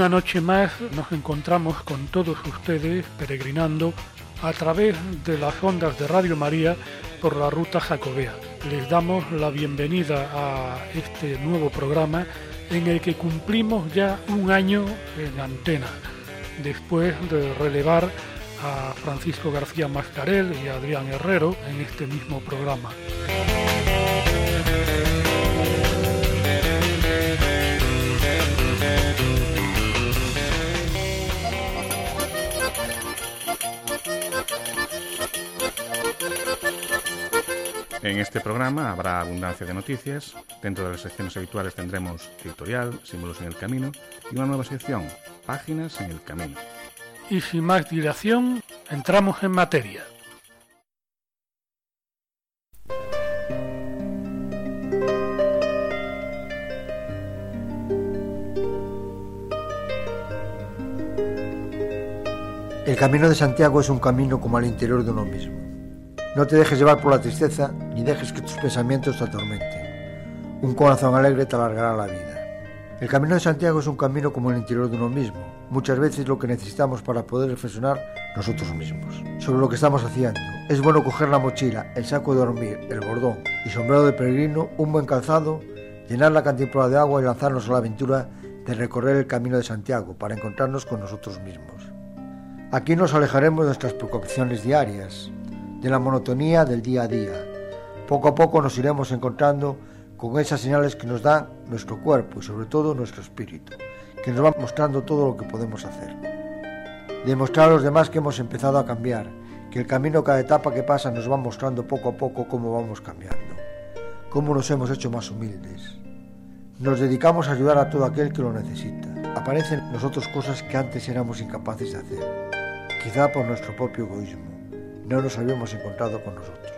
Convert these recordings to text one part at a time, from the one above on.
Una noche más nos encontramos con todos ustedes peregrinando a través de las ondas de Radio María por la ruta jacobea. Les damos la bienvenida a este nuevo programa en el que cumplimos ya un año en antena, después de relevar a Francisco García Mascarel y a Adrián Herrero en este mismo programa. En este programa habrá abundancia de noticias. Dentro de las secciones habituales tendremos editorial, símbolos en el camino y una nueva sección, páginas en el camino. Y sin más dilación, entramos en materia. El camino de Santiago es un camino como al interior de uno mismo. No te dejes llevar por la tristeza ni dejes que tus pensamientos te atormenten. Un corazón alegre te alargará la vida. El camino de Santiago es un camino como el interior de uno mismo. Muchas veces lo que necesitamos para poder reflexionar nosotros mismos sobre lo que estamos haciendo. Es bueno coger la mochila, el saco de dormir, el bordón y sombrero de peregrino, un buen calzado, llenar la cantimplora de agua y lanzarnos a la aventura de recorrer el camino de Santiago para encontrarnos con nosotros mismos. Aquí nos alejaremos de nuestras preocupaciones diarias, de la monotonía del día a día. Poco a poco nos iremos encontrando con esas señales que nos da nuestro cuerpo y sobre todo nuestro espíritu, que nos va mostrando todo lo que podemos hacer. Demostrar a los demás que hemos empezado a cambiar, que el camino cada etapa que pasa nos va mostrando poco a poco cómo vamos cambiando, cómo nos hemos hecho más humildes. Nos dedicamos a ayudar a todo aquel que lo necesita. Aparecen en nosotros cosas que antes éramos incapaces de hacer, quizá por nuestro propio egoísmo no nos habíamos encontrado con nosotros.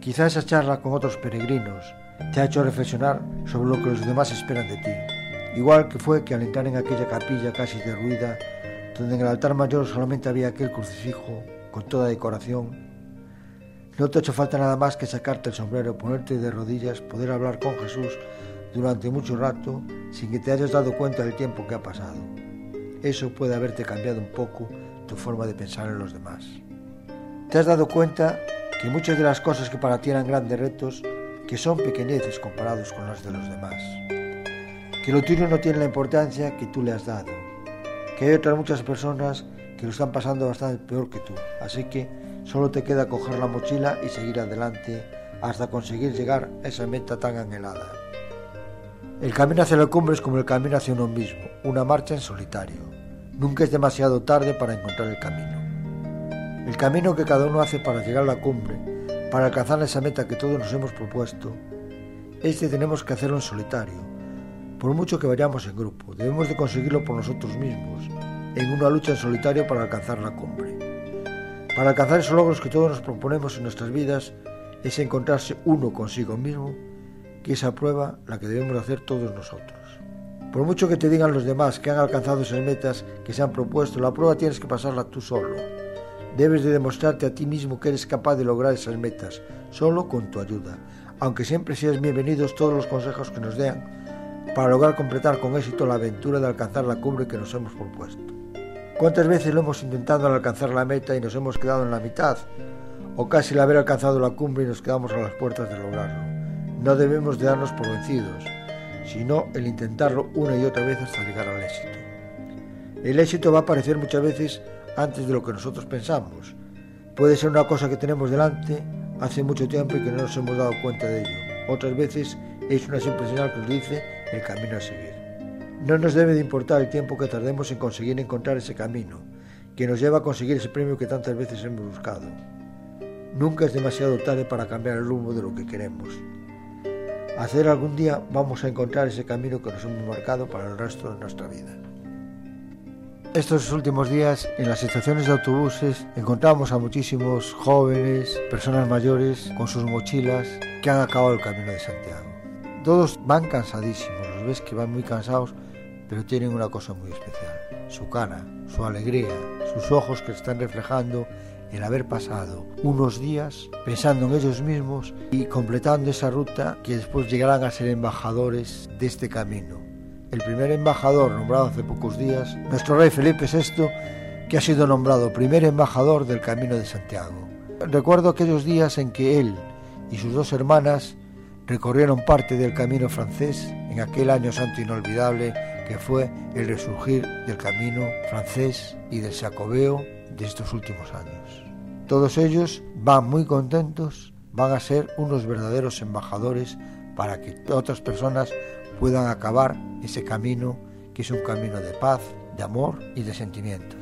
Quizá esa charla con otros peregrinos te ha hecho reflexionar sobre lo que los demás esperan de ti, igual que fue que al entrar en aquella capilla casi derruida, donde en el altar mayor solamente había aquel crucifijo con toda decoración, no te ha hecho falta nada más que sacarte el sombrero, ponerte de rodillas, poder hablar con Jesús durante mucho rato sin que te hayas dado cuenta del tiempo que ha pasado. Eso puede haberte cambiado un poco tu forma de pensar en los demás. Te has dado cuenta que muchas de las cosas que para ti eran grandes retos, que son pequeñeces comparados con las de los demás. Que lo tuyo no tiene la importancia que tú le has dado. Que hay otras muchas personas que lo están pasando bastante peor que tú. Así que solo te queda coger la mochila y seguir adelante hasta conseguir llegar a esa meta tan anhelada. El camino hacia la cumbre es como el camino hacia uno mismo, una marcha en solitario. Nunca es demasiado tarde para encontrar el camino. El camino que cada uno hace para llegar a la cumbre, para alcanzar esa meta que todos nos hemos propuesto, este tenemos que hacerlo en solitario. Por mucho que vayamos en grupo, debemos de conseguirlo por nosotros mismos, en una lucha en solitario para alcanzar la cumbre. Para alcanzar esos logros que todos nos proponemos en nuestras vidas, es encontrarse uno consigo mismo, que esa prueba la que debemos hacer todos nosotros. Por mucho que te digan los demás que han alcanzado esas metas que se han propuesto, la prueba tienes que pasarla tú solo Debes de demostrarte a ti mismo que eres capaz de lograr esas metas, solo con tu ayuda, aunque siempre seas bienvenidos todos los consejos que nos den para lograr completar con éxito la aventura de alcanzar la cumbre que nos hemos propuesto. ¿Cuántas veces lo hemos intentado al alcanzar la meta y nos hemos quedado en la mitad? O casi al haber alcanzado la cumbre y nos quedamos a las puertas de lograrlo. No debemos de darnos por vencidos, sino el intentarlo una y otra vez hasta llegar al éxito. El éxito va a aparecer muchas veces antes de lo que nosotros pensamos. Puede ser una cosa que tenemos delante hace mucho tiempo y que no nos hemos dado cuenta de ello. Otras veces es una simple señal que nos dice el camino a seguir. No nos debe de importar el tiempo que tardemos en conseguir encontrar ese camino, que nos lleva a conseguir ese premio que tantas veces hemos buscado. Nunca es demasiado tarde para cambiar el rumbo de lo que queremos. Hacer algún día vamos a encontrar ese camino que nos hemos marcado para el resto de nuestra vida. Estos últimos días en las estaciones de autobuses encontramos a muchísimos jóvenes, personas mayores con sus mochilas que han acabado el camino de Santiago. Todos van cansadísimos, los ves que van muy cansados, pero tienen una cosa muy especial, su cara, su alegría, sus ojos que están reflejando el haber pasado unos días pensando en ellos mismos y completando esa ruta que después llegarán a ser embajadores de este camino. El primer embajador nombrado hace pocos días, nuestro rey Felipe VI, que ha sido nombrado primer embajador del Camino de Santiago. Recuerdo aquellos días en que él y sus dos hermanas recorrieron parte del camino francés en aquel año santo inolvidable que fue el resurgir del camino francés y del Jacobeo de estos últimos años. Todos ellos van muy contentos, van a ser unos verdaderos embajadores para que otras personas puedan acabar ese camino que es un camino de paz, de amor y de sentimientos.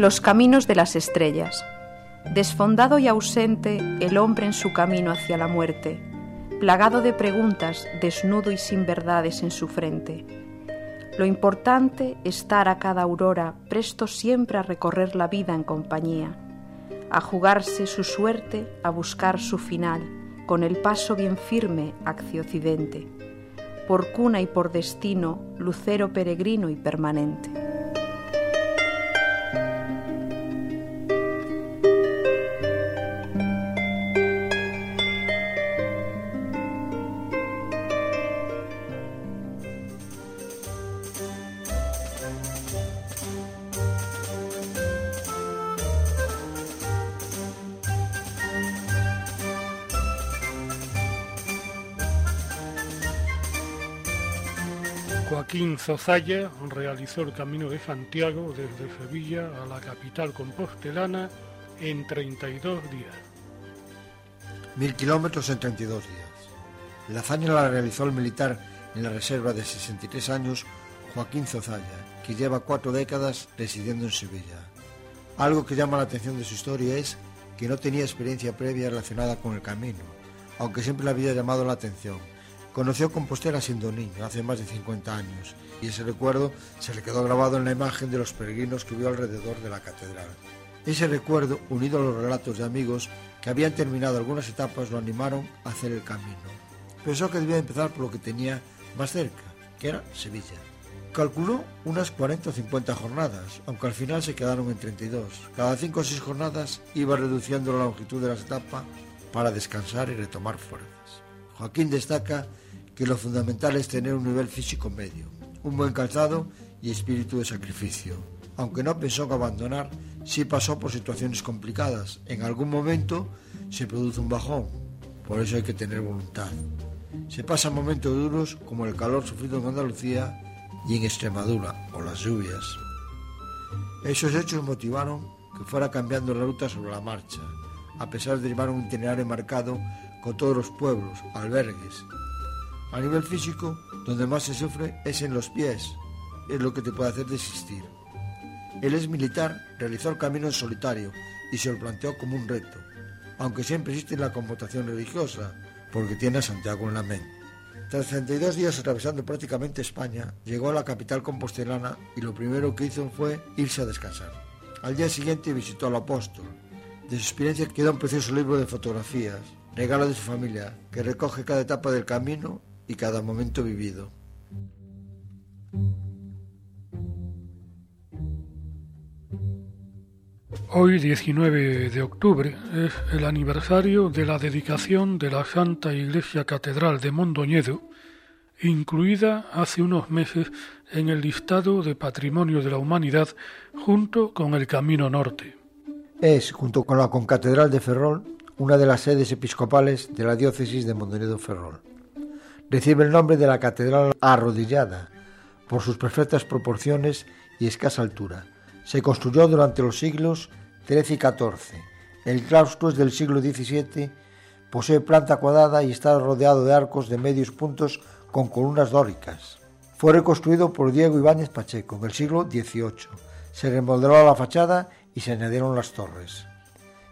Los caminos de las estrellas. Desfondado y ausente el hombre en su camino hacia la muerte, plagado de preguntas, desnudo y sin verdades en su frente. Lo importante estar a cada aurora presto siempre a recorrer la vida en compañía, a jugarse su suerte, a buscar su final, con el paso bien firme hacia occidente, por cuna y por destino, lucero peregrino y permanente. Joaquín Zozaya realizó el Camino de Santiago desde Sevilla a la capital compostelana en 32 días. Mil kilómetros en 32 días. La hazaña la realizó el militar en la reserva de 63 años Joaquín Zozaya, que lleva cuatro décadas residiendo en Sevilla. Algo que llama la atención de su historia es que no tenía experiencia previa relacionada con el camino, aunque siempre le había llamado la atención Conoció Compostela siendo niño, hace más de 50 años, y ese recuerdo se le quedó grabado en la imagen de los peregrinos que vio alrededor de la catedral. Ese recuerdo, unido a los relatos de amigos que habían terminado algunas etapas, lo animaron a hacer el camino. Pensó que debía empezar por lo que tenía más cerca, que era Sevilla. Calculó unas 40 o 50 jornadas, aunque al final se quedaron en 32. Cada 5 o 6 jornadas iba reduciendo la longitud de las etapas para descansar y retomar fuerzas. Joaquín destaca que lo fundamental es tener un nivel físico medio, un buen calzado y espíritu de sacrificio. Aunque no pensó en abandonar, sí pasó por situaciones complicadas. En algún momento se produce un bajón, por eso hay que tener voluntad. Se pasan momentos duros como el calor sufrido en Andalucía y en Extremadura, o las lluvias. Esos hechos motivaron que fuera cambiando la ruta sobre la marcha, a pesar de llevar un itinerario marcado con todos los pueblos, albergues a nivel físico, donde más se sufre es en los pies, es lo que te puede hacer desistir. Él es militar, realizó el camino en solitario y se lo planteó como un reto, aunque siempre existe la convocación religiosa, porque tiene a Santiago en la mente. Tras 32 días atravesando prácticamente España, llegó a la capital compostelana y lo primero que hizo fue irse a descansar. Al día siguiente visitó al apóstol. De su experiencia queda un precioso libro de fotografías, regalo de su familia, que recoge cada etapa del camino y cada momento vivido. Hoy, 19 de octubre, es el aniversario de la dedicación de la Santa Iglesia Catedral de Mondoñedo, incluida hace unos meses en el listado de Patrimonio de la Humanidad junto con el Camino Norte. Es, junto con la Concatedral de Ferrol, una de las sedes episcopales de la diócesis de Mondoñedo-Ferrol recibe el nombre de la catedral arrodillada por sus perfectas proporciones y escasa altura. Se construyó durante los siglos 13 y 14. El claustro es del siglo XVII, posee planta cuadrada y está rodeado de arcos de medios puntos con columnas dóricas. Fue reconstruido por Diego Ibáñez Pacheco en el siglo XVIII. Se remodeló la fachada y se añadieron las torres.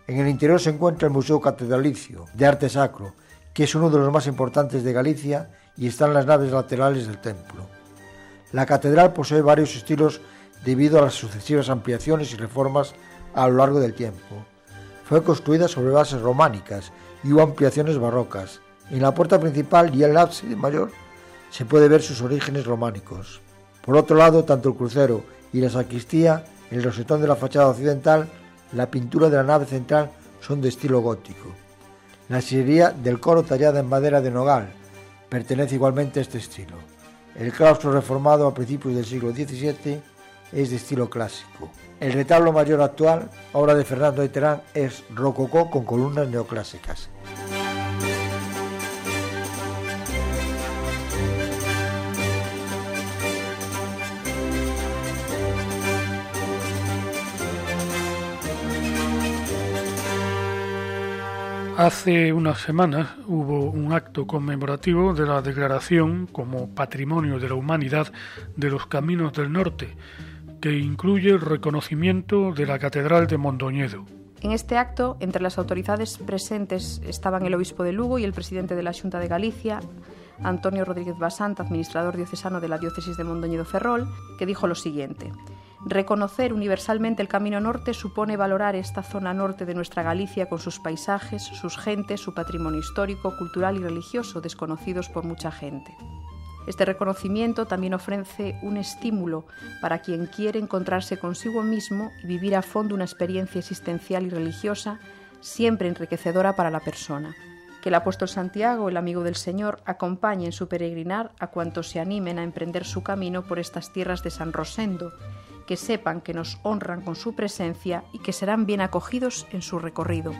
En el interior se encuentra el Museo Catedralicio de Arte Sacro, que es uno de los más importantes de Galicia y está en las naves laterales del templo. La catedral posee varios estilos debido a las sucesivas ampliaciones y reformas a lo largo del tiempo. Fue construida sobre bases románicas y hubo ampliaciones barrocas. En la puerta principal y el ábside mayor se puede ver sus orígenes románicos. Por otro lado, tanto el crucero y la sacristía, el rosetón de la fachada occidental, la pintura de la nave central son de estilo gótico. La sillería del coro tallada en madera de nogal pertenece igualmente a este estilo. El claustro reformado a principios del siglo XVII es de estilo clásico. El retablo mayor actual, obra de Fernando de Terán, es rococó con columnas neoclásicas. Hace unas semanas hubo un acto conmemorativo de la declaración como Patrimonio de la Humanidad de los Caminos del Norte, que incluye el reconocimiento de la Catedral de Mondoñedo. En este acto, entre las autoridades presentes estaban el obispo de Lugo y el presidente de la Junta de Galicia, Antonio Rodríguez Basant, administrador diocesano de la diócesis de Mondoñedo Ferrol, que dijo lo siguiente: Reconocer universalmente el Camino Norte supone valorar esta zona norte de nuestra Galicia con sus paisajes, sus gentes, su patrimonio histórico, cultural y religioso desconocidos por mucha gente. Este reconocimiento también ofrece un estímulo para quien quiere encontrarse consigo mismo y vivir a fondo una experiencia existencial y religiosa siempre enriquecedora para la persona. Que el apóstol Santiago, el amigo del Señor, acompañe en su peregrinar a cuantos se animen a emprender su camino por estas tierras de San Rosendo, que sepan que nos honran con su presencia y que serán bien acogidos en su recorrido.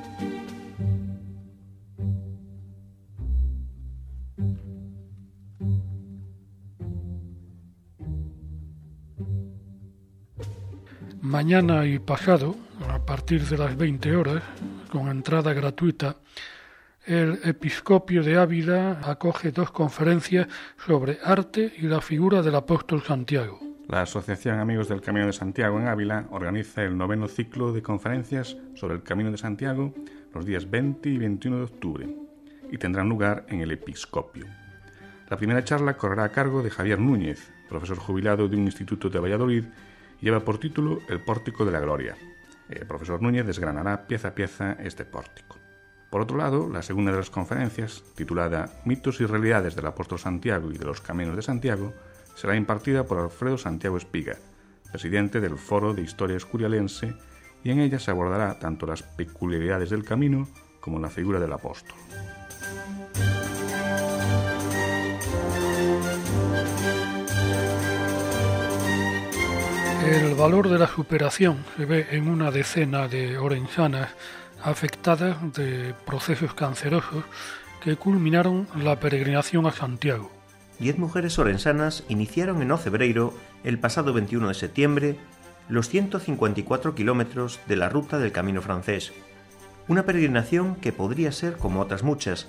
Mañana y pasado, a partir de las 20 horas, con entrada gratuita, el Episcopio de Ávila acoge dos conferencias sobre arte y la figura del apóstol Santiago. La Asociación Amigos del Camino de Santiago en Ávila organiza el noveno ciclo de conferencias sobre el Camino de Santiago los días 20 y 21 de octubre y tendrán lugar en el Episcopio. La primera charla correrá a cargo de Javier Núñez, profesor jubilado de un instituto de Valladolid lleva por título El Pórtico de la Gloria. El profesor Núñez desgranará pieza a pieza este pórtico. Por otro lado, la segunda de las conferencias, titulada Mitos y realidades del apóstol Santiago y de los caminos de Santiago, será impartida por Alfredo Santiago Espiga, presidente del Foro de Historia Escurialense, y en ella se abordará tanto las peculiaridades del camino como la figura del apóstol. El valor de la superación se ve en una decena de orensanas afectadas de procesos cancerosos que culminaron la peregrinación a Santiago. Diez mujeres orensanas iniciaron en Ocebreiro el pasado 21 de septiembre los 154 kilómetros de la ruta del Camino francés, una peregrinación que podría ser como otras muchas,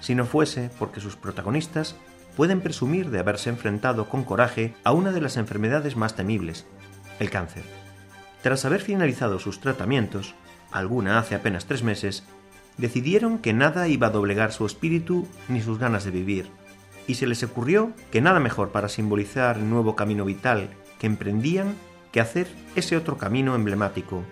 si no fuese porque sus protagonistas pueden presumir de haberse enfrentado con coraje a una de las enfermedades más temibles, el cáncer. Tras haber finalizado sus tratamientos, alguna hace apenas tres meses, decidieron que nada iba a doblegar su espíritu ni sus ganas de vivir, y se les ocurrió que nada mejor para simbolizar el nuevo camino vital que emprendían que hacer ese otro camino emblemático.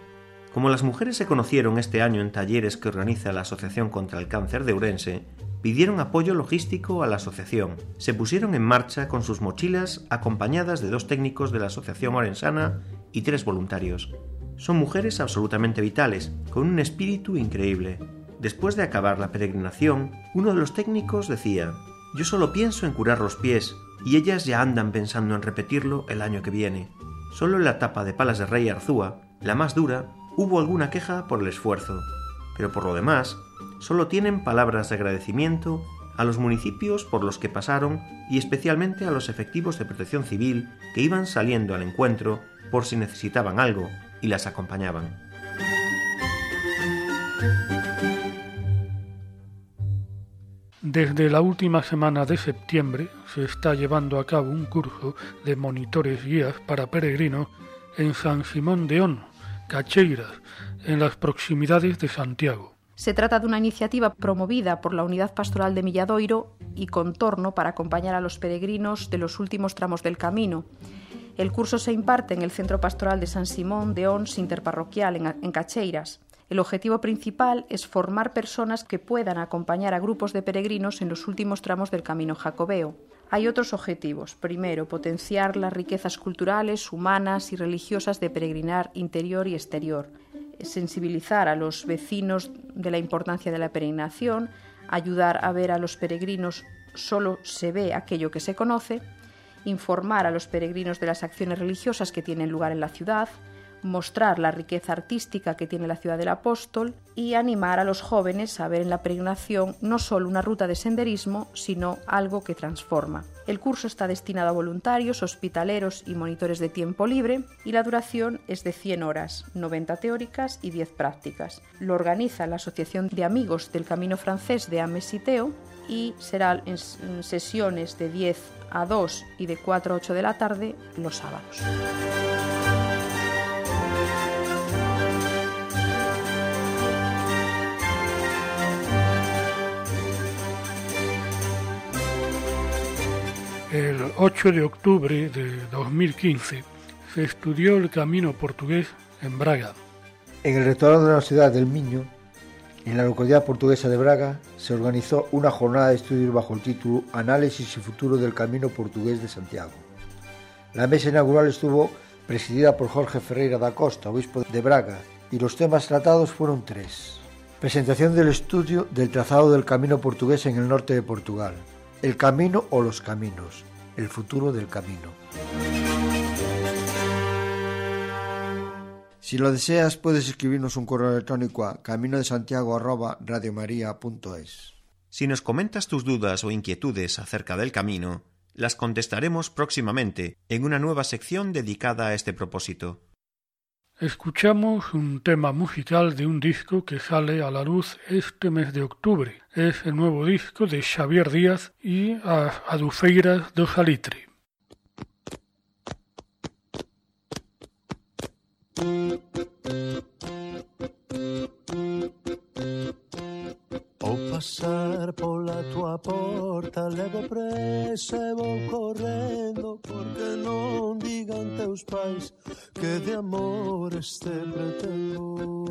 Como las mujeres se conocieron este año en talleres que organiza la Asociación contra el Cáncer de Urense, pidieron apoyo logístico a la asociación. Se pusieron en marcha con sus mochilas acompañadas de dos técnicos de la Asociación Orensana y tres voluntarios. Son mujeres absolutamente vitales, con un espíritu increíble. Después de acabar la peregrinación, uno de los técnicos decía, yo solo pienso en curar los pies, y ellas ya andan pensando en repetirlo el año que viene. Solo en la etapa de Palas de Rey Arzúa, la más dura, hubo alguna queja por el esfuerzo, pero por lo demás, solo tienen palabras de agradecimiento a los municipios por los que pasaron y especialmente a los efectivos de protección civil que iban saliendo al encuentro por si necesitaban algo y las acompañaban. Desde la última semana de septiembre se está llevando a cabo un curso de monitores guías para peregrinos en San Simón de On, Cacheiras, en las proximidades de Santiago. Se trata de una iniciativa promovida por la Unidad Pastoral de Milladoiro y Contorno para acompañar a los peregrinos de los últimos tramos del camino. El curso se imparte en el Centro Pastoral de San Simón de Ons Interparroquial en Cacheiras. El objetivo principal es formar personas que puedan acompañar a grupos de peregrinos en los últimos tramos del camino jacobeo. Hay otros objetivos. Primero, potenciar las riquezas culturales, humanas y religiosas de peregrinar interior y exterior. Sensibilizar a los vecinos de la importancia de la peregrinación, ayudar a ver a los peregrinos solo se ve aquello que se conoce, informar a los peregrinos de las acciones religiosas que tienen lugar en la ciudad, mostrar la riqueza artística que tiene la ciudad del apóstol y animar a los jóvenes a ver en la peregrinación no solo una ruta de senderismo, sino algo que transforma. El curso está destinado a voluntarios, hospitaleros y monitores de tiempo libre y la duración es de 100 horas, 90 teóricas y 10 prácticas. Lo organiza la Asociación de Amigos del Camino Francés de Amesiteo y será en sesiones de 10 a 2 y de 4 a 8 de la tarde los sábados. El 8 de octubre de 2015 se estudió el camino portugués en Braga. En el restaurante de la ciudad del Miño, en la localidad portuguesa de Braga, se organizó una jornada de estudios bajo el título Análisis y futuro del camino portugués de Santiago. La mesa inaugural estuvo presidida por Jorge Ferreira da Costa, obispo de Braga, y los temas tratados fueron tres. Presentación del estudio del trazado del camino portugués en el norte de Portugal, el camino o los caminos, el futuro del camino. Si lo deseas, puedes escribirnos un correo electrónico a camino de Santiago Si nos comentas tus dudas o inquietudes acerca del camino, las contestaremos próximamente en una nueva sección dedicada a este propósito. Escuchamos un tema musical de un disco que sale a la luz este mes de octubre. Es el nuevo disco de Xavier Díaz y Adufeiras do Salitre. Ao pasar pola tua porta levo presa e vou correndo Porque non digan teus pais que de amor este pretendo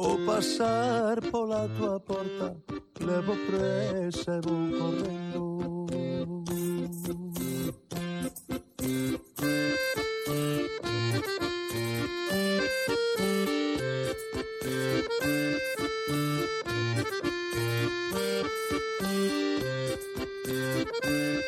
O pasar pola tua porta levo presa e vou correndo Thank you. Dende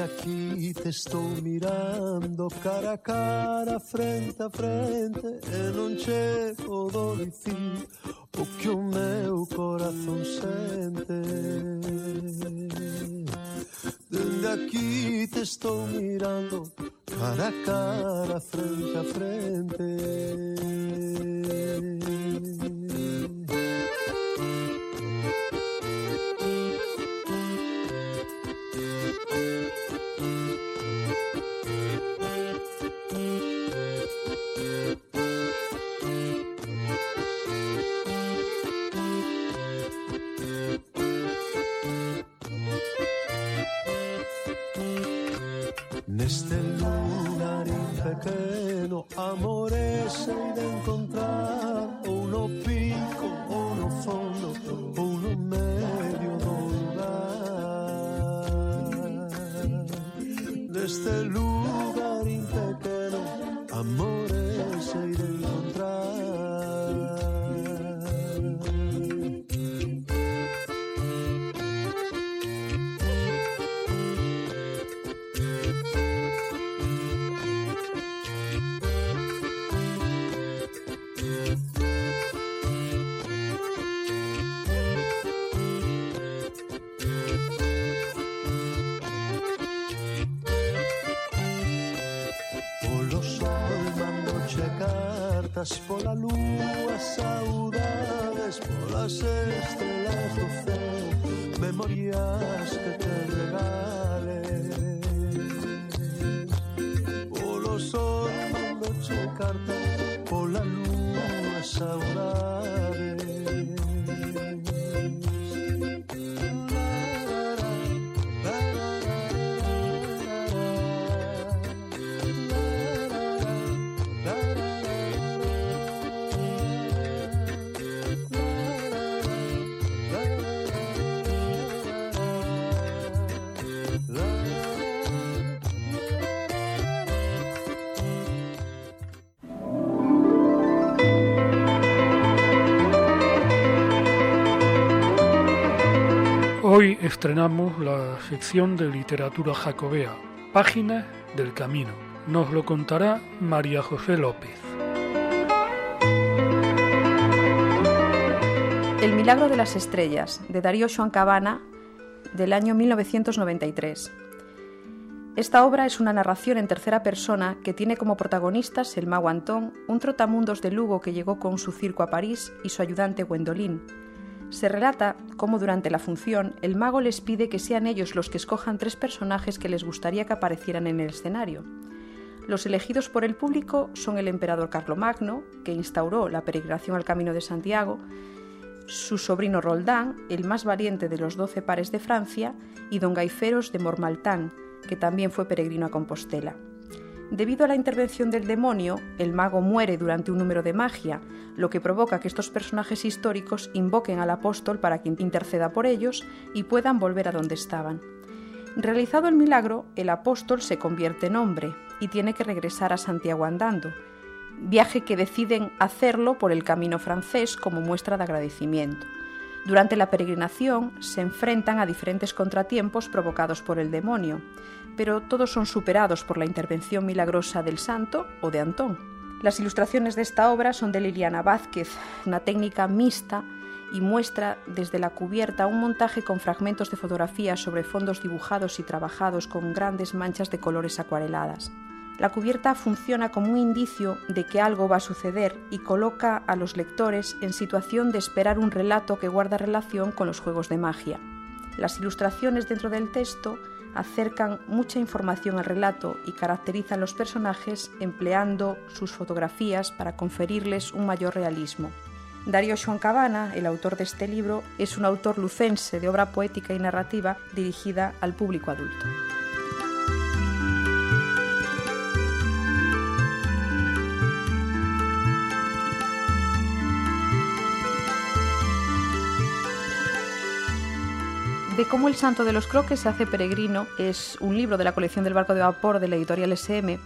aquí te estou mirando cara a cara, frente a frente E non che podo dicir o que o meu corazón sente. Dende aquí te estou mirando cara a cara, frente a frente amor. Memorias que te regale. Polo sol, noche cartas pola lúa, saudades. Estrenamos la sección de literatura jacobea, Páginas del Camino. Nos lo contará María José López. El milagro de las estrellas, de Darío Joan Cabana, del año 1993. Esta obra es una narración en tercera persona que tiene como protagonistas el mago Antón, un trotamundos de Lugo que llegó con su circo a París, y su ayudante Gwendolyn, se relata cómo durante la función el mago les pide que sean ellos los que escojan tres personajes que les gustaría que aparecieran en el escenario. Los elegidos por el público son el emperador Carlomagno, que instauró la peregrinación al Camino de Santiago, su sobrino Roldán, el más valiente de los doce pares de Francia, y don Gaiferos de Mormaltán, que también fue peregrino a Compostela. Debido a la intervención del demonio, el mago muere durante un número de magia, lo que provoca que estos personajes históricos invoquen al apóstol para que interceda por ellos y puedan volver a donde estaban. Realizado el milagro, el apóstol se convierte en hombre y tiene que regresar a Santiago andando, viaje que deciden hacerlo por el camino francés como muestra de agradecimiento. Durante la peregrinación se enfrentan a diferentes contratiempos provocados por el demonio, pero todos son superados por la intervención milagrosa del santo o de Antón. Las ilustraciones de esta obra son de Liliana Vázquez, una técnica mixta y muestra desde la cubierta un montaje con fragmentos de fotografías sobre fondos dibujados y trabajados con grandes manchas de colores acuareladas. La cubierta funciona como un indicio de que algo va a suceder y coloca a los lectores en situación de esperar un relato que guarda relación con los juegos de magia. Las ilustraciones dentro del texto acercan mucha información al relato y caracterizan los personajes empleando sus fotografías para conferirles un mayor realismo. Darío Cabana, el autor de este libro, es un autor lucense de obra poética y narrativa dirigida al público adulto. De cómo el santo de los croques se hace peregrino es un libro de la colección del barco de vapor de la editorial SM.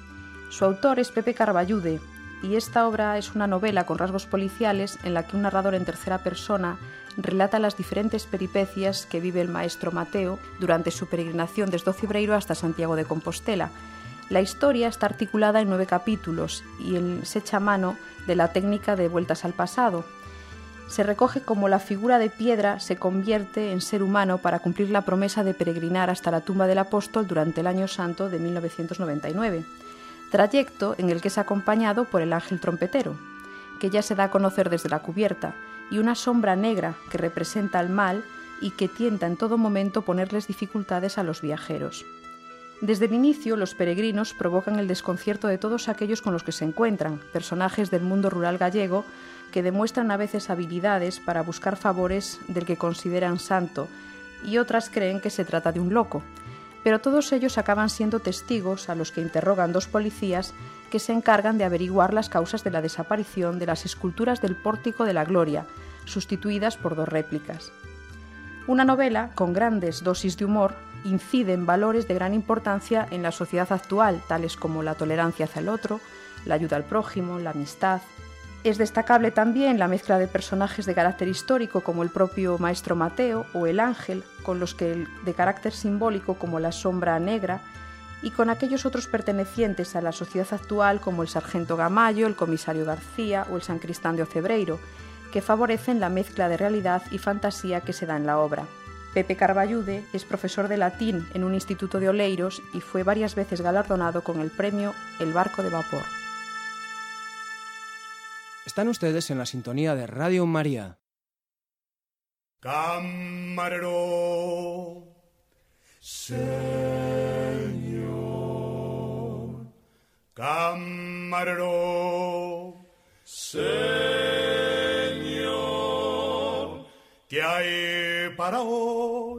Su autor es Pepe Carballude y esta obra es una novela con rasgos policiales en la que un narrador en tercera persona relata las diferentes peripecias que vive el maestro Mateo durante su peregrinación desde Cibreiro hasta Santiago de Compostela. La historia está articulada en nueve capítulos y se echa mano de la técnica de vueltas al pasado, se recoge como la figura de piedra se convierte en ser humano para cumplir la promesa de peregrinar hasta la tumba del apóstol durante el año santo de 1999, trayecto en el que es acompañado por el ángel trompetero, que ya se da a conocer desde la cubierta, y una sombra negra que representa al mal y que tienta en todo momento ponerles dificultades a los viajeros. Desde el inicio, los peregrinos provocan el desconcierto de todos aquellos con los que se encuentran, personajes del mundo rural gallego, que demuestran a veces habilidades para buscar favores del que consideran santo y otras creen que se trata de un loco. Pero todos ellos acaban siendo testigos a los que interrogan dos policías que se encargan de averiguar las causas de la desaparición de las esculturas del Pórtico de la Gloria, sustituidas por dos réplicas. Una novela con grandes dosis de humor incide en valores de gran importancia en la sociedad actual, tales como la tolerancia hacia el otro, la ayuda al prójimo, la amistad, es destacable también la mezcla de personajes de carácter histórico como el propio maestro Mateo o el ángel, con los que de carácter simbólico como la sombra negra, y con aquellos otros pertenecientes a la sociedad actual como el sargento Gamayo, el comisario García o el San Cristán de Ocebreiro, que favorecen la mezcla de realidad y fantasía que se da en la obra. Pepe Carballude es profesor de latín en un instituto de Oleiros y fue varias veces galardonado con el premio El Barco de Vapor. Están ustedes en la sintonía de Radio María. Camarero, Señor, camarero, Señor, ¿qué hay para hoy?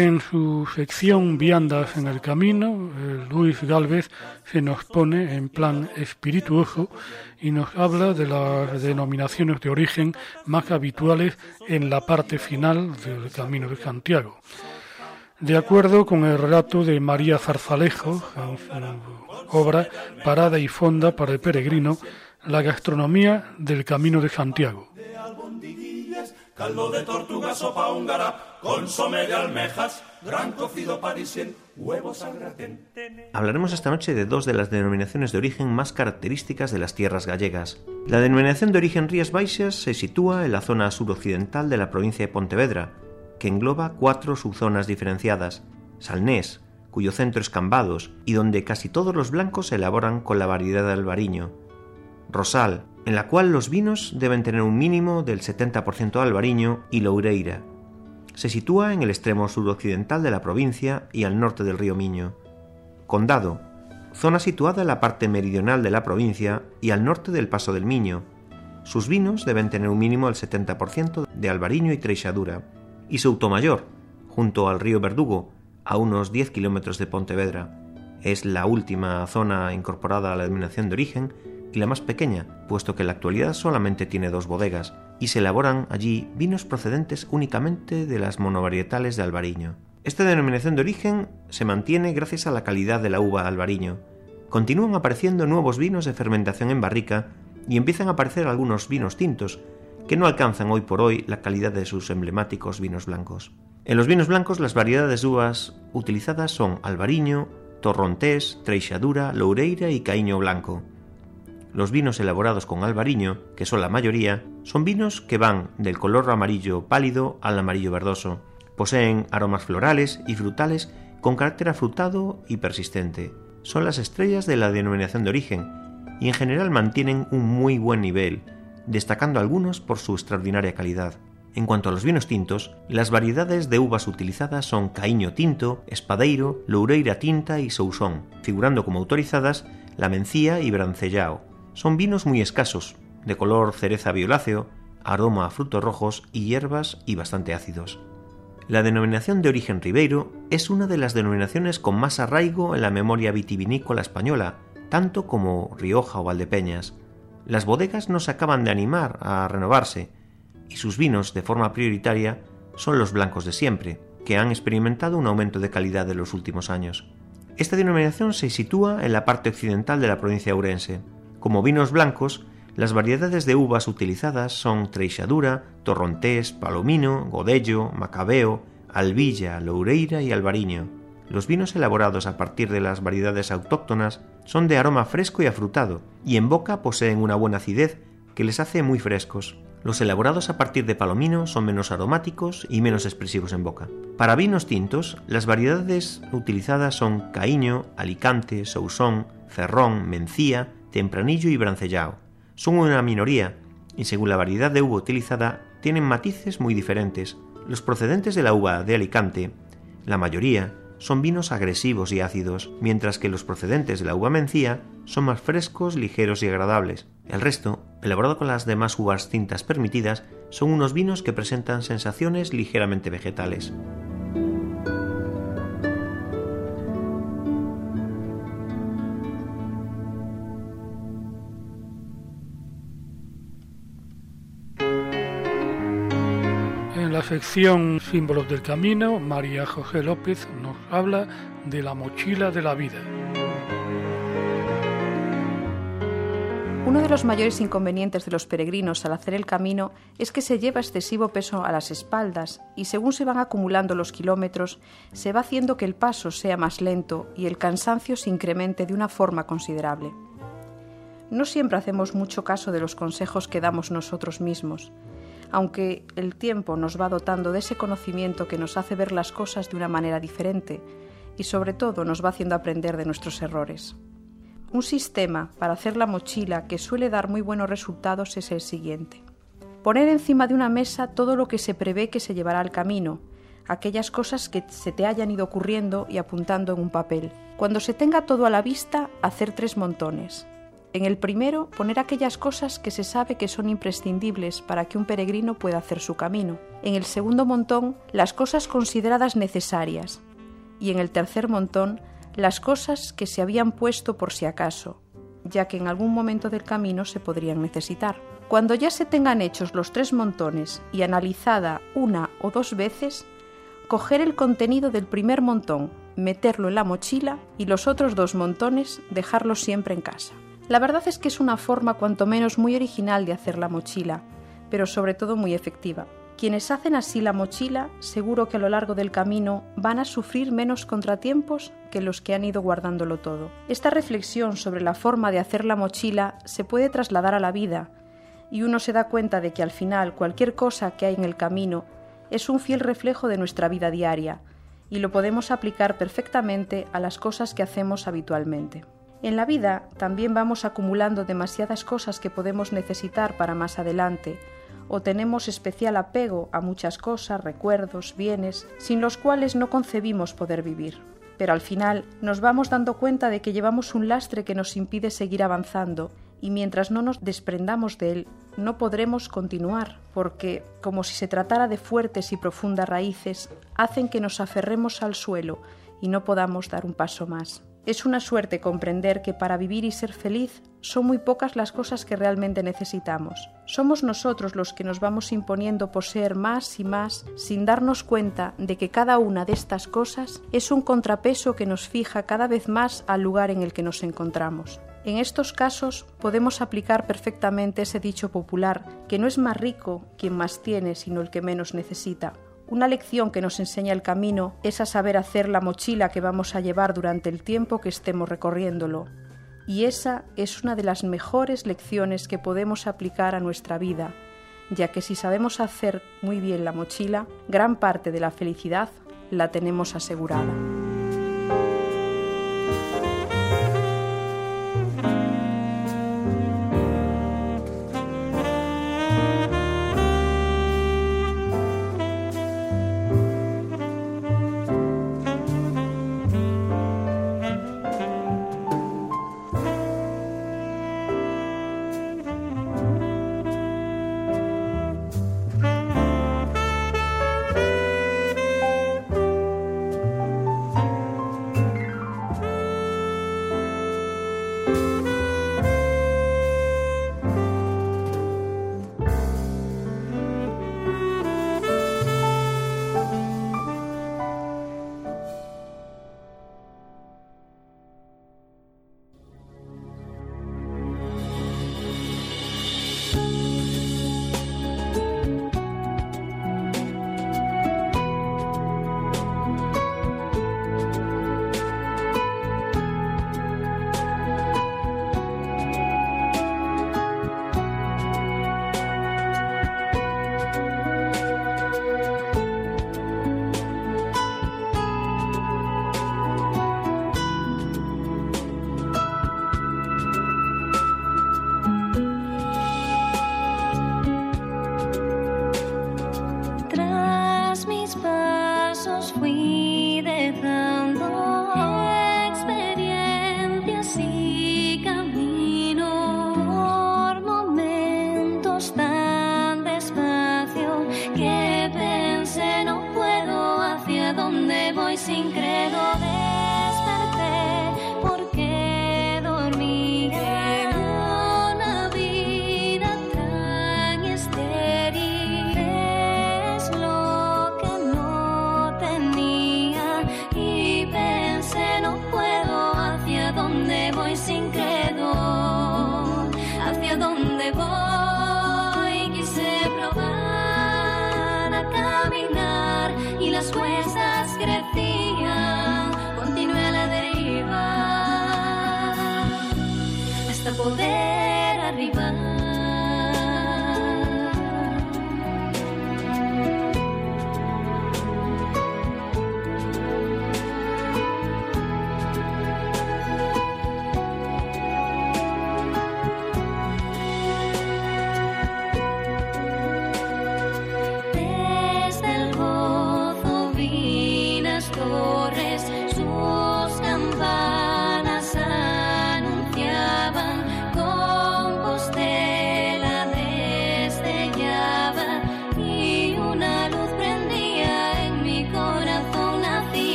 En su sección Viandas en el Camino, eh, Luis Galvez se nos pone en plan espirituoso y nos habla de las denominaciones de origen más habituales en la parte final del Camino de Santiago. De acuerdo con el relato de María Zarzalejo, en su obra Parada y Fonda para el Peregrino, la gastronomía del Camino de Santiago. Caldo de tortuga, sopa húngara, consome de almejas, gran cocido parisien, huevos al gratén. Hablaremos esta noche de dos de las denominaciones de origen más características de las tierras gallegas. La denominación de origen Rías Baixas se sitúa en la zona suroccidental de la provincia de Pontevedra, que engloba cuatro subzonas diferenciadas: Salnés, cuyo centro es Cambados y donde casi todos los blancos se elaboran con la variedad albariño; Rosal, en la cual los vinos deben tener un mínimo del 70% albariño, y Loureira. Se sitúa en el extremo suroccidental de la provincia y al norte del río Miño. Condado, zona situada en la parte meridional de la provincia y al norte del Paso del Miño. Sus vinos deben tener un mínimo del 70% de albariño y treixadura. Y Soutomayor, junto al río Verdugo, a unos 10 kilómetros de Pontevedra. Es la última zona incorporada a la denominación de origen y la más pequeña, puesto que en la actualidad solamente tiene dos bodegas y se elaboran allí vinos procedentes únicamente de las monovarietales de albariño. Esta denominación de origen se mantiene gracias a la calidad de la uva albariño. Continúan apareciendo nuevos vinos de fermentación en barrica y empiezan a aparecer algunos vinos tintos, que no alcanzan hoy por hoy la calidad de sus emblemáticos vinos blancos. En los vinos blancos las variedades de uvas utilizadas son albariño, torrontés, treixadura, loureira y caíño blanco. Los vinos elaborados con albariño, que son la mayoría, son vinos que van del color amarillo pálido al amarillo verdoso. Poseen aromas florales y frutales con carácter afrutado y persistente. Son las estrellas de la denominación de origen y en general mantienen un muy buen nivel, destacando algunos por su extraordinaria calidad. En cuanto a los vinos tintos, las variedades de uvas utilizadas son Caíño Tinto, Espadeiro, Loureira Tinta y Sousón, figurando como autorizadas la Mencía y Brancellao. Son vinos muy escasos, de color cereza violáceo, aroma a frutos rojos y hierbas y bastante ácidos. La denominación de origen Ribeiro es una de las denominaciones con más arraigo en la memoria vitivinícola española, tanto como Rioja o Valdepeñas. Las bodegas no se acaban de animar a renovarse, y sus vinos, de forma prioritaria, son los blancos de siempre, que han experimentado un aumento de calidad en los últimos años. Esta denominación se sitúa en la parte occidental de la provincia urense. Como vinos blancos, las variedades de uvas utilizadas son treixadura, torrontés, palomino, godello, macabeo, albilla, loureira y albariño. Los vinos elaborados a partir de las variedades autóctonas son de aroma fresco y afrutado, y en boca poseen una buena acidez que les hace muy frescos. Los elaborados a partir de palomino son menos aromáticos y menos expresivos en boca. Para vinos tintos, las variedades utilizadas son caíño, alicante, sousón, ferrón, mencía, tempranillo y brancellao. Son una minoría y según la variedad de uva utilizada tienen matices muy diferentes. Los procedentes de la uva de Alicante, la mayoría, son vinos agresivos y ácidos, mientras que los procedentes de la uva mencía son más frescos, ligeros y agradables. El resto, elaborado con las demás uvas tintas permitidas, son unos vinos que presentan sensaciones ligeramente vegetales. Sección Símbolos del Camino, María José López nos habla de la mochila de la vida. Uno de los mayores inconvenientes de los peregrinos al hacer el camino es que se lleva excesivo peso a las espaldas y según se van acumulando los kilómetros se va haciendo que el paso sea más lento y el cansancio se incremente de una forma considerable. No siempre hacemos mucho caso de los consejos que damos nosotros mismos. Aunque el tiempo nos va dotando de ese conocimiento que nos hace ver las cosas de una manera diferente y sobre todo nos va haciendo aprender de nuestros errores. Un sistema para hacer la mochila que suele dar muy buenos resultados es el siguiente. Poner encima de una mesa todo lo que se prevé que se llevará al camino, aquellas cosas que se te hayan ido ocurriendo y apuntando en un papel. Cuando se tenga todo a la vista, hacer tres montones. En el primero, poner aquellas cosas que se sabe que son imprescindibles para que un peregrino pueda hacer su camino. En el segundo montón, las cosas consideradas necesarias. Y en el tercer montón, las cosas que se habían puesto por si acaso, ya que en algún momento del camino se podrían necesitar. Cuando ya se tengan hechos los tres montones y analizada una o dos veces, coger el contenido del primer montón, meterlo en la mochila y los otros dos montones dejarlos siempre en casa. La verdad es que es una forma cuanto menos muy original de hacer la mochila, pero sobre todo muy efectiva. Quienes hacen así la mochila seguro que a lo largo del camino van a sufrir menos contratiempos que los que han ido guardándolo todo. Esta reflexión sobre la forma de hacer la mochila se puede trasladar a la vida y uno se da cuenta de que al final cualquier cosa que hay en el camino es un fiel reflejo de nuestra vida diaria y lo podemos aplicar perfectamente a las cosas que hacemos habitualmente. En la vida también vamos acumulando demasiadas cosas que podemos necesitar para más adelante, o tenemos especial apego a muchas cosas, recuerdos, bienes, sin los cuales no concebimos poder vivir. Pero al final nos vamos dando cuenta de que llevamos un lastre que nos impide seguir avanzando y mientras no nos desprendamos de él, no podremos continuar, porque, como si se tratara de fuertes y profundas raíces, hacen que nos aferremos al suelo y no podamos dar un paso más. Es una suerte comprender que para vivir y ser feliz son muy pocas las cosas que realmente necesitamos. Somos nosotros los que nos vamos imponiendo poseer más y más sin darnos cuenta de que cada una de estas cosas es un contrapeso que nos fija cada vez más al lugar en el que nos encontramos. En estos casos podemos aplicar perfectamente ese dicho popular que no es más rico quien más tiene, sino el que menos necesita. Una lección que nos enseña el camino es a saber hacer la mochila que vamos a llevar durante el tiempo que estemos recorriéndolo. Y esa es una de las mejores lecciones que podemos aplicar a nuestra vida, ya que si sabemos hacer muy bien la mochila, gran parte de la felicidad la tenemos asegurada.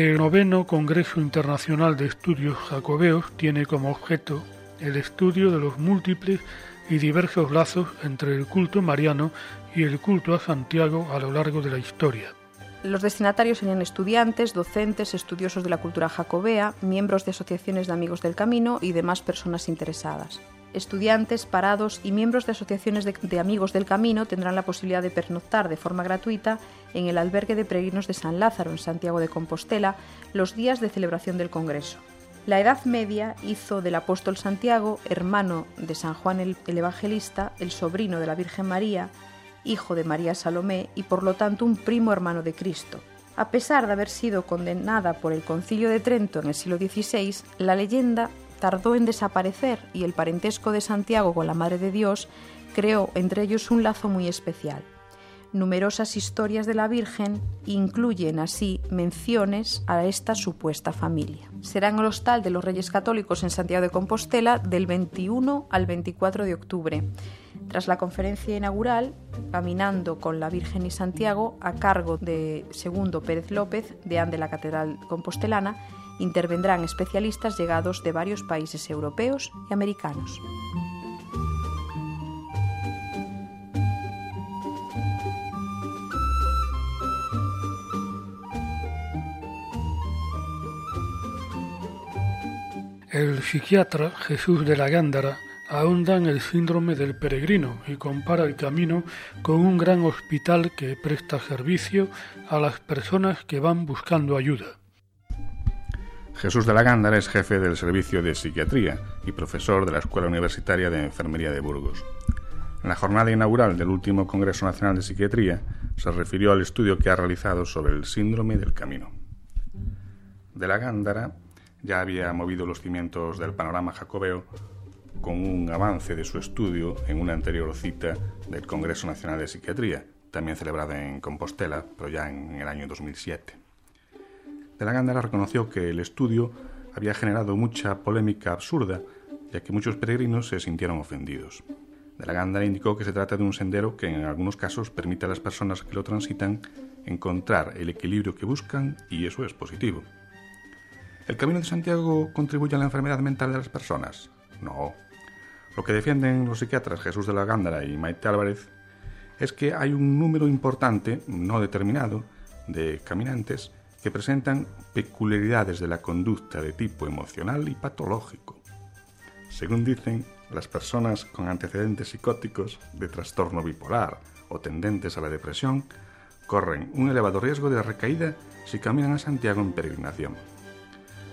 El noveno Congreso Internacional de Estudios Jacobeos tiene como objeto el estudio de los múltiples y diversos lazos entre el culto mariano y el culto a Santiago a lo largo de la historia. Los destinatarios serían estudiantes, docentes, estudiosos de la cultura jacobea, miembros de asociaciones de amigos del camino y demás personas interesadas. Estudiantes, parados y miembros de asociaciones de, amigos del camino tendrán la posibilidad de pernoctar de forma gratuita en el albergue de peregrinos de San Lázaro, en Santiago de Compostela, los días de celebración del Congreso. La Edad Media hizo del apóstol Santiago, hermano de San Juan el, el Evangelista, el sobrino de la Virgen María, hijo de María Salomé y por lo tanto un primo hermano de Cristo. A pesar de haber sido condenada por el Concilio de Trento en el siglo XVI, la leyenda tardó en desaparecer y el parentesco de Santiago con la Madre de Dios creó entre ellos un lazo muy especial. Numerosas historias de la Virgen incluyen así menciones a esta supuesta familia. Será en el hostal de los Reyes Católicos en Santiago de Compostela del 21 al 24 de octubre. Tras la conferencia inaugural, Caminando con la Virgen y Santiago, a cargo de Segundo Pérez López, deán de la Catedral Compostelana, intervendrán especialistas llegados de varios países europeos y americanos. El psiquiatra Jesús de la Gándara ahonda en el síndrome del peregrino y compara el camino con un gran hospital que presta servicio a las personas que van buscando ayuda. Jesús de la Gándara es jefe del Servicio de Psiquiatría y profesor de la Escuela Universitaria de Enfermería de Burgos. En la jornada inaugural del último Congreso Nacional de Psiquiatría se refirió al estudio que ha realizado sobre el síndrome del camino. De la Gándara ya había movido los cimientos del panorama jacobeo con un avance de su estudio en una anterior cita del Congreso Nacional de Psiquiatría, también celebrada en Compostela, pero ya en el año 2007. De la Gándara reconoció que el estudio había generado mucha polémica absurda, ya que muchos peregrinos se sintieron ofendidos. De la Gándara indicó que se trata de un sendero que en algunos casos permite a las personas que lo transitan encontrar el equilibrio que buscan y eso es positivo. ¿El Camino de Santiago contribuye a la enfermedad mental de las personas? No. Lo que defienden los psiquiatras Jesús de la Gándara y Maite Álvarez es que hay un número importante, no determinado, de caminantes que presentan peculiaridades de la conducta de tipo emocional y patológico. Según dicen, las personas con antecedentes psicóticos de trastorno bipolar o tendentes a la depresión corren un elevado riesgo de recaída si caminan a Santiago en peregrinación.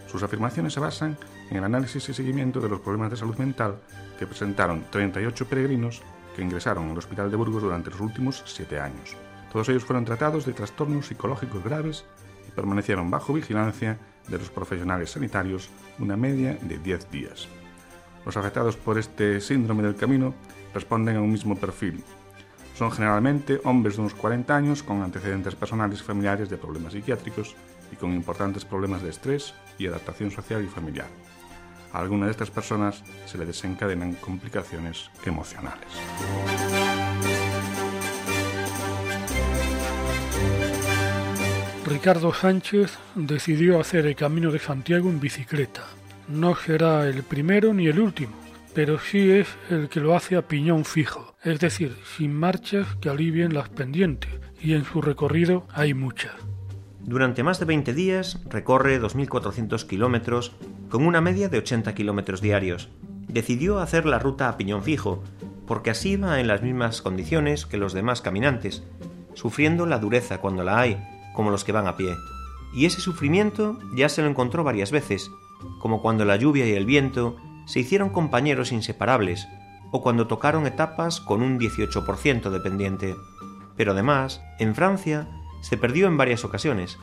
Sus afirmaciones se basan en el análisis y seguimiento de los problemas de salud mental que presentaron 38 peregrinos que ingresaron el Hospital de Burgos durante los últimos siete años. Todos ellos fueron tratados de trastornos psicológicos graves y permanecieron bajo vigilancia de los profesionales sanitarios una media de 10 días. Los afectados por este síndrome del camino responden a un mismo perfil. Son generalmente hombres de unos 40 años con antecedentes personales y familiares de problemas psiquiátricos y con importantes problemas de estrés y adaptación social y familiar. A alguna de estas personas se le desencadenan complicaciones emocionales. Ricardo Sánchez decidió hacer el Camino de Santiago en bicicleta. No será el primero ni el último, pero sí es el que lo hace a piñón fijo, es decir, sin marchas que alivien las pendientes, y en su recorrido hay muchas. Durante más de 20 días recorre 2.400 kilómetros con una media de 80 kilómetros diarios. Decidió hacer la ruta a piñón fijo, porque así va en las mismas condiciones que los demás caminantes, sufriendo la dureza cuando la hay, como los que van a pie. Y ese sufrimiento ya se lo encontró varias veces, como cuando la lluvia y el viento se hicieron compañeros inseparables, o cuando tocaron etapas con un 18% de pendiente. pero además, en Francia, se perdió en varias ocasiones.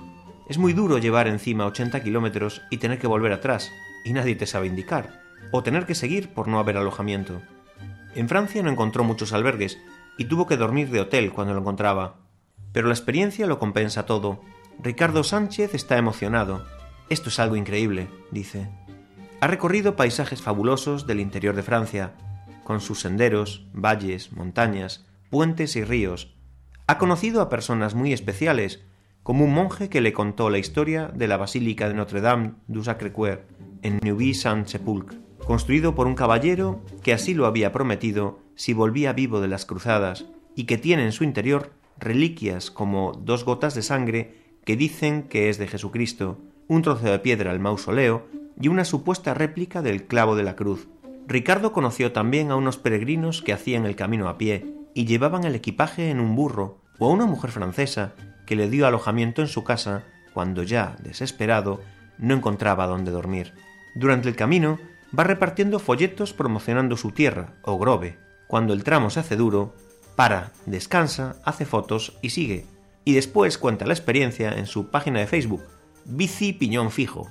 Es muy duro llevar encima 80 kilómetros y tener que volver atrás, y nadie te sabe indicar, o tener que seguir por no haber alojamiento. En Francia no encontró muchos albergues y tuvo que dormir de hotel cuando lo encontraba. Pero la experiencia lo compensa todo. Ricardo Sánchez está emocionado. Esto es algo increíble, dice. Ha recorrido paisajes fabulosos del interior de Francia, con sus senderos, valles, montañas, puentes y ríos. Ha conocido a personas muy especiales, como un monje que le contó la historia de la Basílica de Notre-Dame du Sacré-Cœur en Neuvy-Saint-Sepulcre, construido por un caballero que así lo había prometido si volvía vivo de las cruzadas y que tiene en su interior reliquias como dos gotas de sangre que dicen que es de Jesucristo, un trozo de piedra al mausoleo y una supuesta réplica del clavo de la cruz. Ricardo conoció también a unos peregrinos que hacían el camino a pie y llevaban el equipaje en un burro, o a una mujer francesa que le dio alojamiento en su casa cuando ya, desesperado, no encontraba dónde dormir. Durante el camino va repartiendo folletos promocionando su tierra, o grove. Cuando el tramo se hace duro, para, descansa, hace fotos y sigue. Y después cuenta la experiencia en su página de Facebook, Bici Piñón Fijo.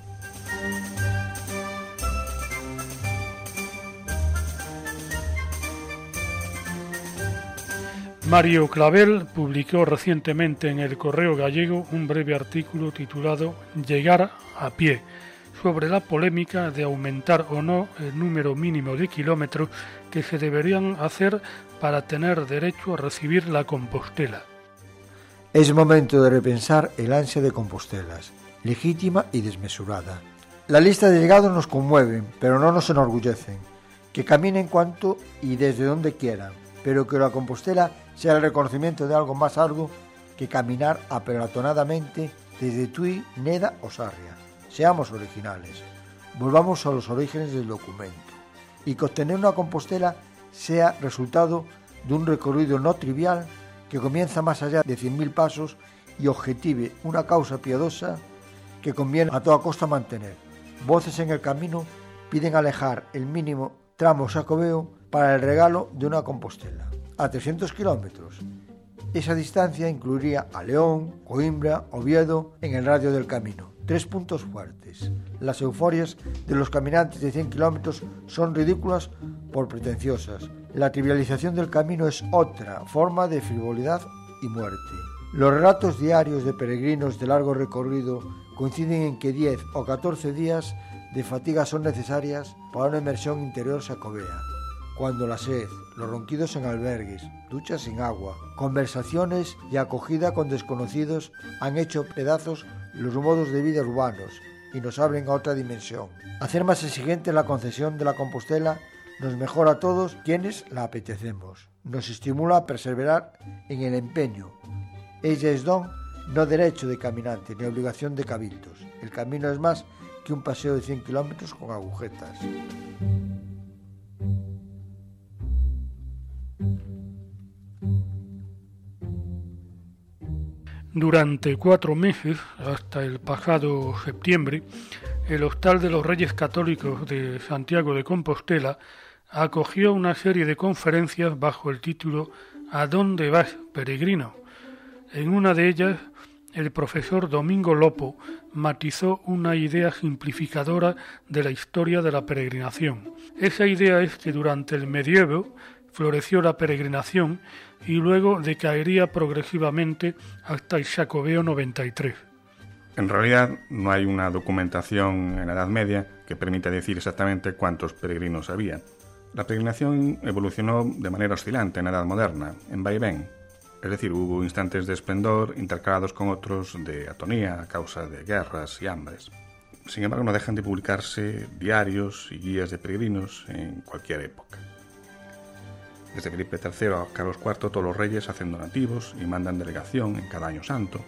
Mario Clavel publicó recientemente en el Correo Gallego un breve artículo titulado Llegar a pie sobre la polémica de aumentar o no el número mínimo de kilómetros que se deberían hacer para tener derecho a recibir la Compostela. Es momento de repensar el ansia de Compostelas, legítima y desmesurada. La lista de llegados nos conmueven, pero no nos enorgullecen. Que caminen cuanto y desde donde quieran, pero que la Compostela sea el reconocimiento de algo más arduo que caminar apelotonadamente desde Tui, Neda o Sarria. Seamos originales, volvamos a los orígenes del documento y que obtener una Compostela sea resultado de un recorrido no trivial que comienza más allá de 100.000 pasos y objetive una causa piadosa que conviene a toda costa mantener. Voces en el camino piden alejar el mínimo tramo sacobeo para el regalo de una Compostela a 300 kilómetros. Esa distancia incluiría a León, Coimbra, Oviedo en el radio del camino. Tres puntos fuertes. Las euforias de los caminantes de 100 kilómetros son ridículas por pretenciosas. La trivialización del camino es otra forma de frivolidad y muerte. Los relatos diarios de peregrinos de largo recorrido coinciden en que 10 o 14 días de fatiga son necesarias para una inmersión interior sacobea cuando la sed, los ronquidos en albergues, duchas sin agua, conversaciones y acogida con desconocidos han hecho pedazos los modos de vida urbanos y nos abren a otra dimensión. Hacer más exigente la concesión de la Compostela nos mejora a todos quienes la apetecemos. Nos estimula a perseverar en el empeño. Ella es don, no derecho de caminante ni obligación de cabildos. El camino es más que un paseo de 100 kilómetros con agujetas. Durante cuatro meses, hasta el pasado septiembre, el Hostal de los Reyes Católicos de Santiago de Compostela acogió una serie de conferencias bajo el título ¿A dónde vas, peregrino? En una de ellas, el profesor Domingo Lopo matizó una idea simplificadora de la historia de la peregrinación. Esa idea es que durante el medievo floreció la peregrinación y luego decaería progresivamente hasta el Jacobeo 93. En realidad no hay una documentación en la Edad Media que permita decir exactamente cuántos peregrinos había. La peregrinación evolucionó de manera oscilante en la Edad Moderna, en vaivén, es decir, hubo instantes de esplendor intercalados con otros de atonía a causa de guerras y hambres. Sin embargo, no dejan de publicarse diarios y guías de peregrinos en cualquier época. Desde Felipe III a Carlos IV todos los reyes hacen donativos y mandan delegación en cada año santo.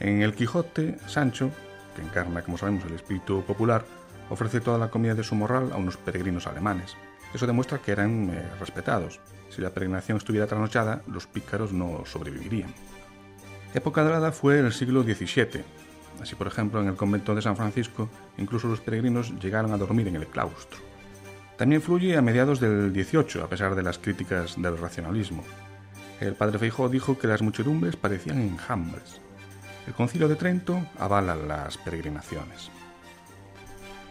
En el Quijote, Sancho, que encarna, como sabemos, el espíritu popular, ofrece toda la comida de su morral a unos peregrinos alemanes. Eso demuestra que eran eh, respetados. Si la peregrinación estuviera trasnochada, los pícaros no sobrevivirían. Época dorada fue el siglo XVII. Así, por ejemplo, en el convento de San Francisco, incluso los peregrinos llegaron a dormir en el claustro. También fluye a mediados del XVIII, a pesar de las críticas del racionalismo. el padre Feijó dijo que las muchedumbres parecían enjambres. El concilio de Trento avala las peregrinaciones.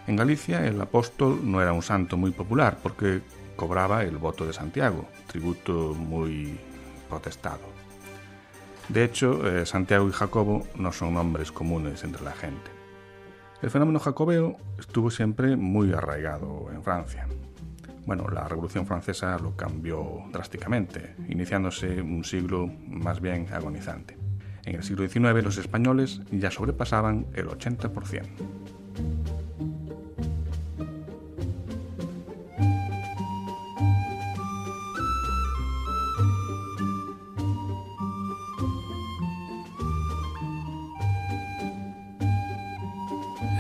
En Galicia el apóstol no era un santo muy popular porque cobraba el voto de Santiago, tributo muy protestado. De hecho, eh, Santiago y Jacobo no son nombres comunes entre la gente. El fenómeno jacobeo estuvo siempre muy arraigado en Francia. Bueno, la Revolución Francesa lo cambió drásticamente, iniciándose un siglo más bien agonizante. En el siglo XIX los españoles ya sobrepasaban el 80%.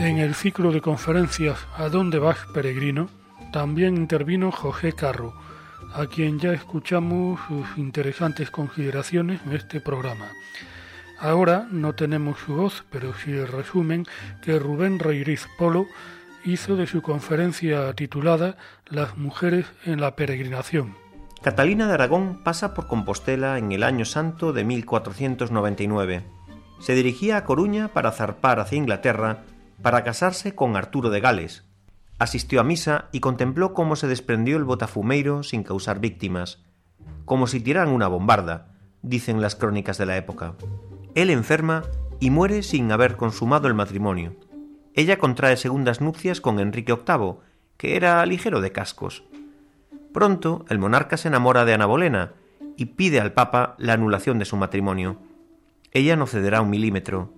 En el ciclo de conferencias ¿A dónde vas, peregrino? también intervino José Carro, a quien ya escuchamos sus interesantes consideraciones en este programa. Ahora no tenemos su voz, pero sí el resumen que Rubén Reiriz Polo hizo de su conferencia titulada Las mujeres en la peregrinación. Catalina de Aragón pasa por Compostela en el año santo de 1499. Se dirigía a Coruña para zarpar hacia Inglaterra para casarse con Arturo de Gales. Asistió a misa y contempló cómo se desprendió el botafumeiro sin causar víctimas, como si tiraran una bombarda, dicen las crónicas de la época. Él enferma y muere sin haber consumado el matrimonio. Ella contrae segundas nupcias con Enrique VIII, que era ligero de cascos. Pronto el monarca se enamora de Ana Bolena y pide al Papa la anulación de su matrimonio. Ella no cederá un milímetro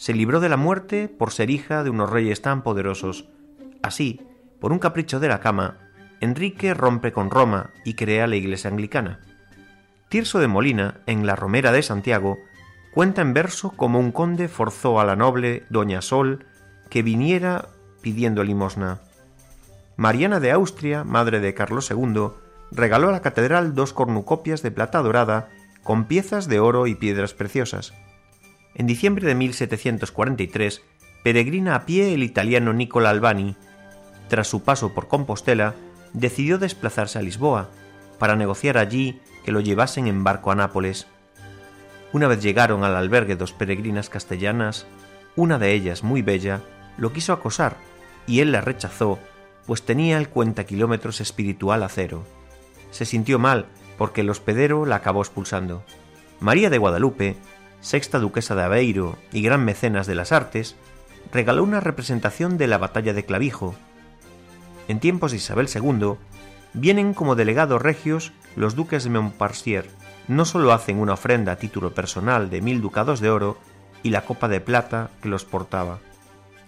se libró de la muerte por ser hija de unos reyes tan poderosos. Así, por un capricho de la cama, Enrique rompe con Roma y crea la Iglesia anglicana. Tirso de Molina, en La Romera de Santiago, cuenta en verso cómo un conde forzó a la noble Doña Sol que viniera pidiendo limosna. Mariana de Austria, madre de Carlos II, regaló a la catedral dos cornucopias de plata dorada con piezas de oro y piedras preciosas. En diciembre de 1743 peregrina a pie el italiano Nicola Albani. Tras su paso por Compostela, decidió desplazarse a Lisboa para negociar allí que lo llevasen en barco a Nápoles. Una vez llegaron al albergue dos peregrinas castellanas, una de ellas, muy bella, lo quiso acosar y él la rechazó, pues tenía el cuenta kilómetros espiritual a cero. Se sintió mal porque el hospedero la acabó expulsando. María de Guadalupe sexta duquesa de Aveiro y gran mecenas de las artes, regaló una representación de la batalla de Clavijo. En tiempos de Isabel II, vienen como delegados regios los duques de Montparnasse. No solo hacen una ofrenda a título personal de mil ducados de oro y la copa de plata que los portaba.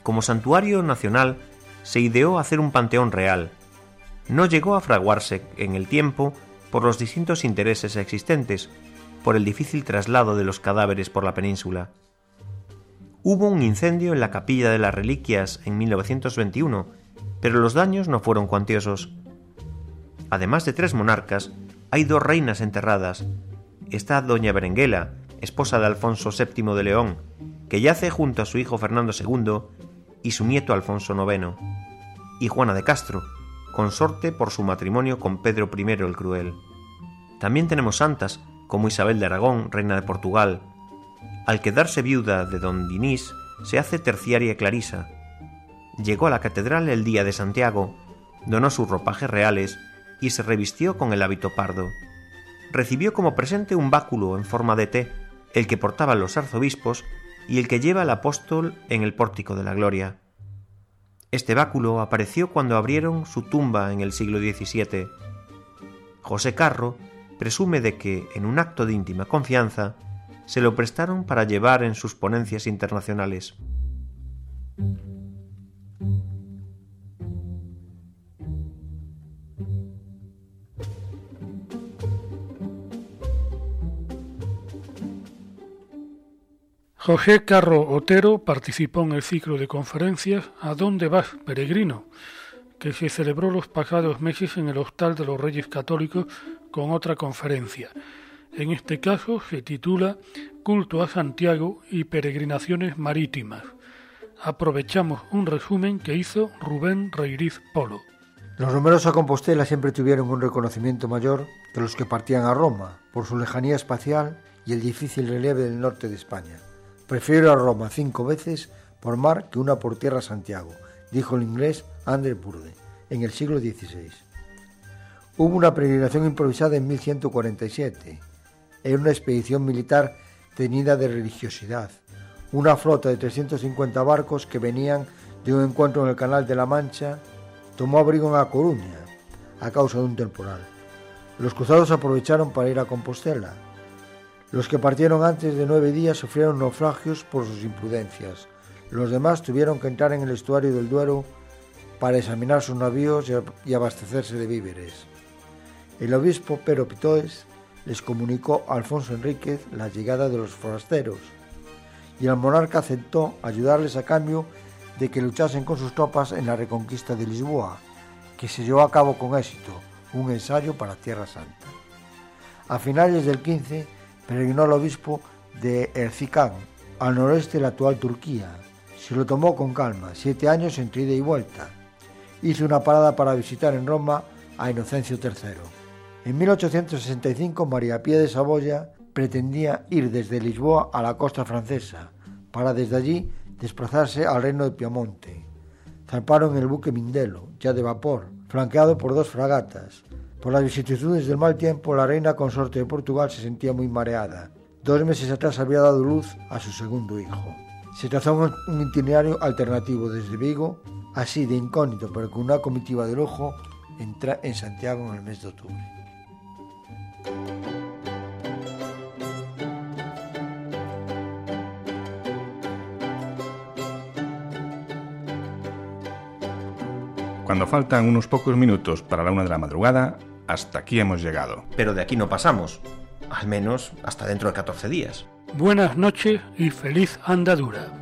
Como santuario nacional se ideó hacer un panteón real. No llegó a fraguarse en el tiempo por los distintos intereses existentes, por el difícil traslado de los cadáveres por la península. Hubo un incendio en la capilla de las reliquias en 1921, pero los daños no fueron cuantiosos. Además de tres monarcas, hay dos reinas enterradas. Está doña Berenguela, esposa de Alfonso VII de León, que yace junto a su hijo Fernando II y su nieto Alfonso IX, y Juana de Castro, consorte por su matrimonio con Pedro I el Cruel. También tenemos santas como Isabel de Aragón, reina de Portugal. Al quedarse viuda de don Dinís, se hace terciaria clarisa. Llegó a la catedral el día de Santiago, donó sus ropajes reales y se revistió con el hábito pardo. Recibió como presente un báculo en forma de T, el que portaban los arzobispos y el que lleva el apóstol en el pórtico de la gloria. Este báculo apareció cuando abrieron su tumba en el siglo XVII. José Carro presume de que, en un acto de íntima confianza, se lo prestaron para llevar en sus ponencias internacionales. José Carro Otero participó en el ciclo de conferencias ¿A dónde vas, peregrino? que se celebró los pasados meses en el Hostal de los Reyes Católicos con otra conferencia. En este caso se titula Culto a Santiago y Peregrinaciones Marítimas. Aprovechamos un resumen que hizo Rubén Reiriz Polo. Los números a Compostela siempre tuvieron un reconocimiento mayor que los que partían a Roma, por su lejanía espacial y el difícil relieve del norte de España. Prefiero a Roma cinco veces por mar que una por tierra a Santiago, dijo el inglés André Burde en el siglo XVI. Hubo una peregrinación improvisada en 1147. Era una expedición militar tenida de religiosidad. Una flota de 350 barcos que venían de un encuentro en el Canal de la Mancha tomó abrigo en A Coruña a causa de un temporal. Los cruzados aprovecharon para ir a Compostela. Los que partieron antes de nueve días sufrieron naufragios por sus imprudencias. Los demás tuvieron que entrar en el estuario del Duero para examinar sus navíos y abastecerse de víveres. El obispo Pero Pitoes les comunicó a Alfonso Enríquez la llegada de los forasteros y el monarca aceptó ayudarles a cambio de que luchasen con sus tropas en la reconquista de Lisboa, que se llevó a cabo con éxito, un ensayo para Tierra Santa. A finales del 15 peregrinó el obispo de Ercicán, al noroeste de la actual Turquía. Se lo tomó con calma, siete años entre ida y vuelta. Hizo una parada para visitar en Roma a Inocencio III. En 1865 María Pía de Saboya pretendía ir desde Lisboa a la costa francesa, para desde allí desplazarse al reino de Piamonte. Zarparon el buque Mindelo, ya de vapor, flanqueado por dos fragatas. Por las vicisitudes del mal tiempo, la reina consorte de Portugal se sentía muy mareada. Dos meses atrás había dado luz a su segundo hijo. Se trazó un itinerario alternativo desde Vigo, así de incógnito, pero con una comitiva de lujo, entra en Santiago en el mes de octubre. Cuando faltan unos pocos minutos para la una de la madrugada, hasta aquí hemos llegado. Pero de aquí no pasamos. Al menos hasta dentro de 14 días. Buenas noches y feliz andadura.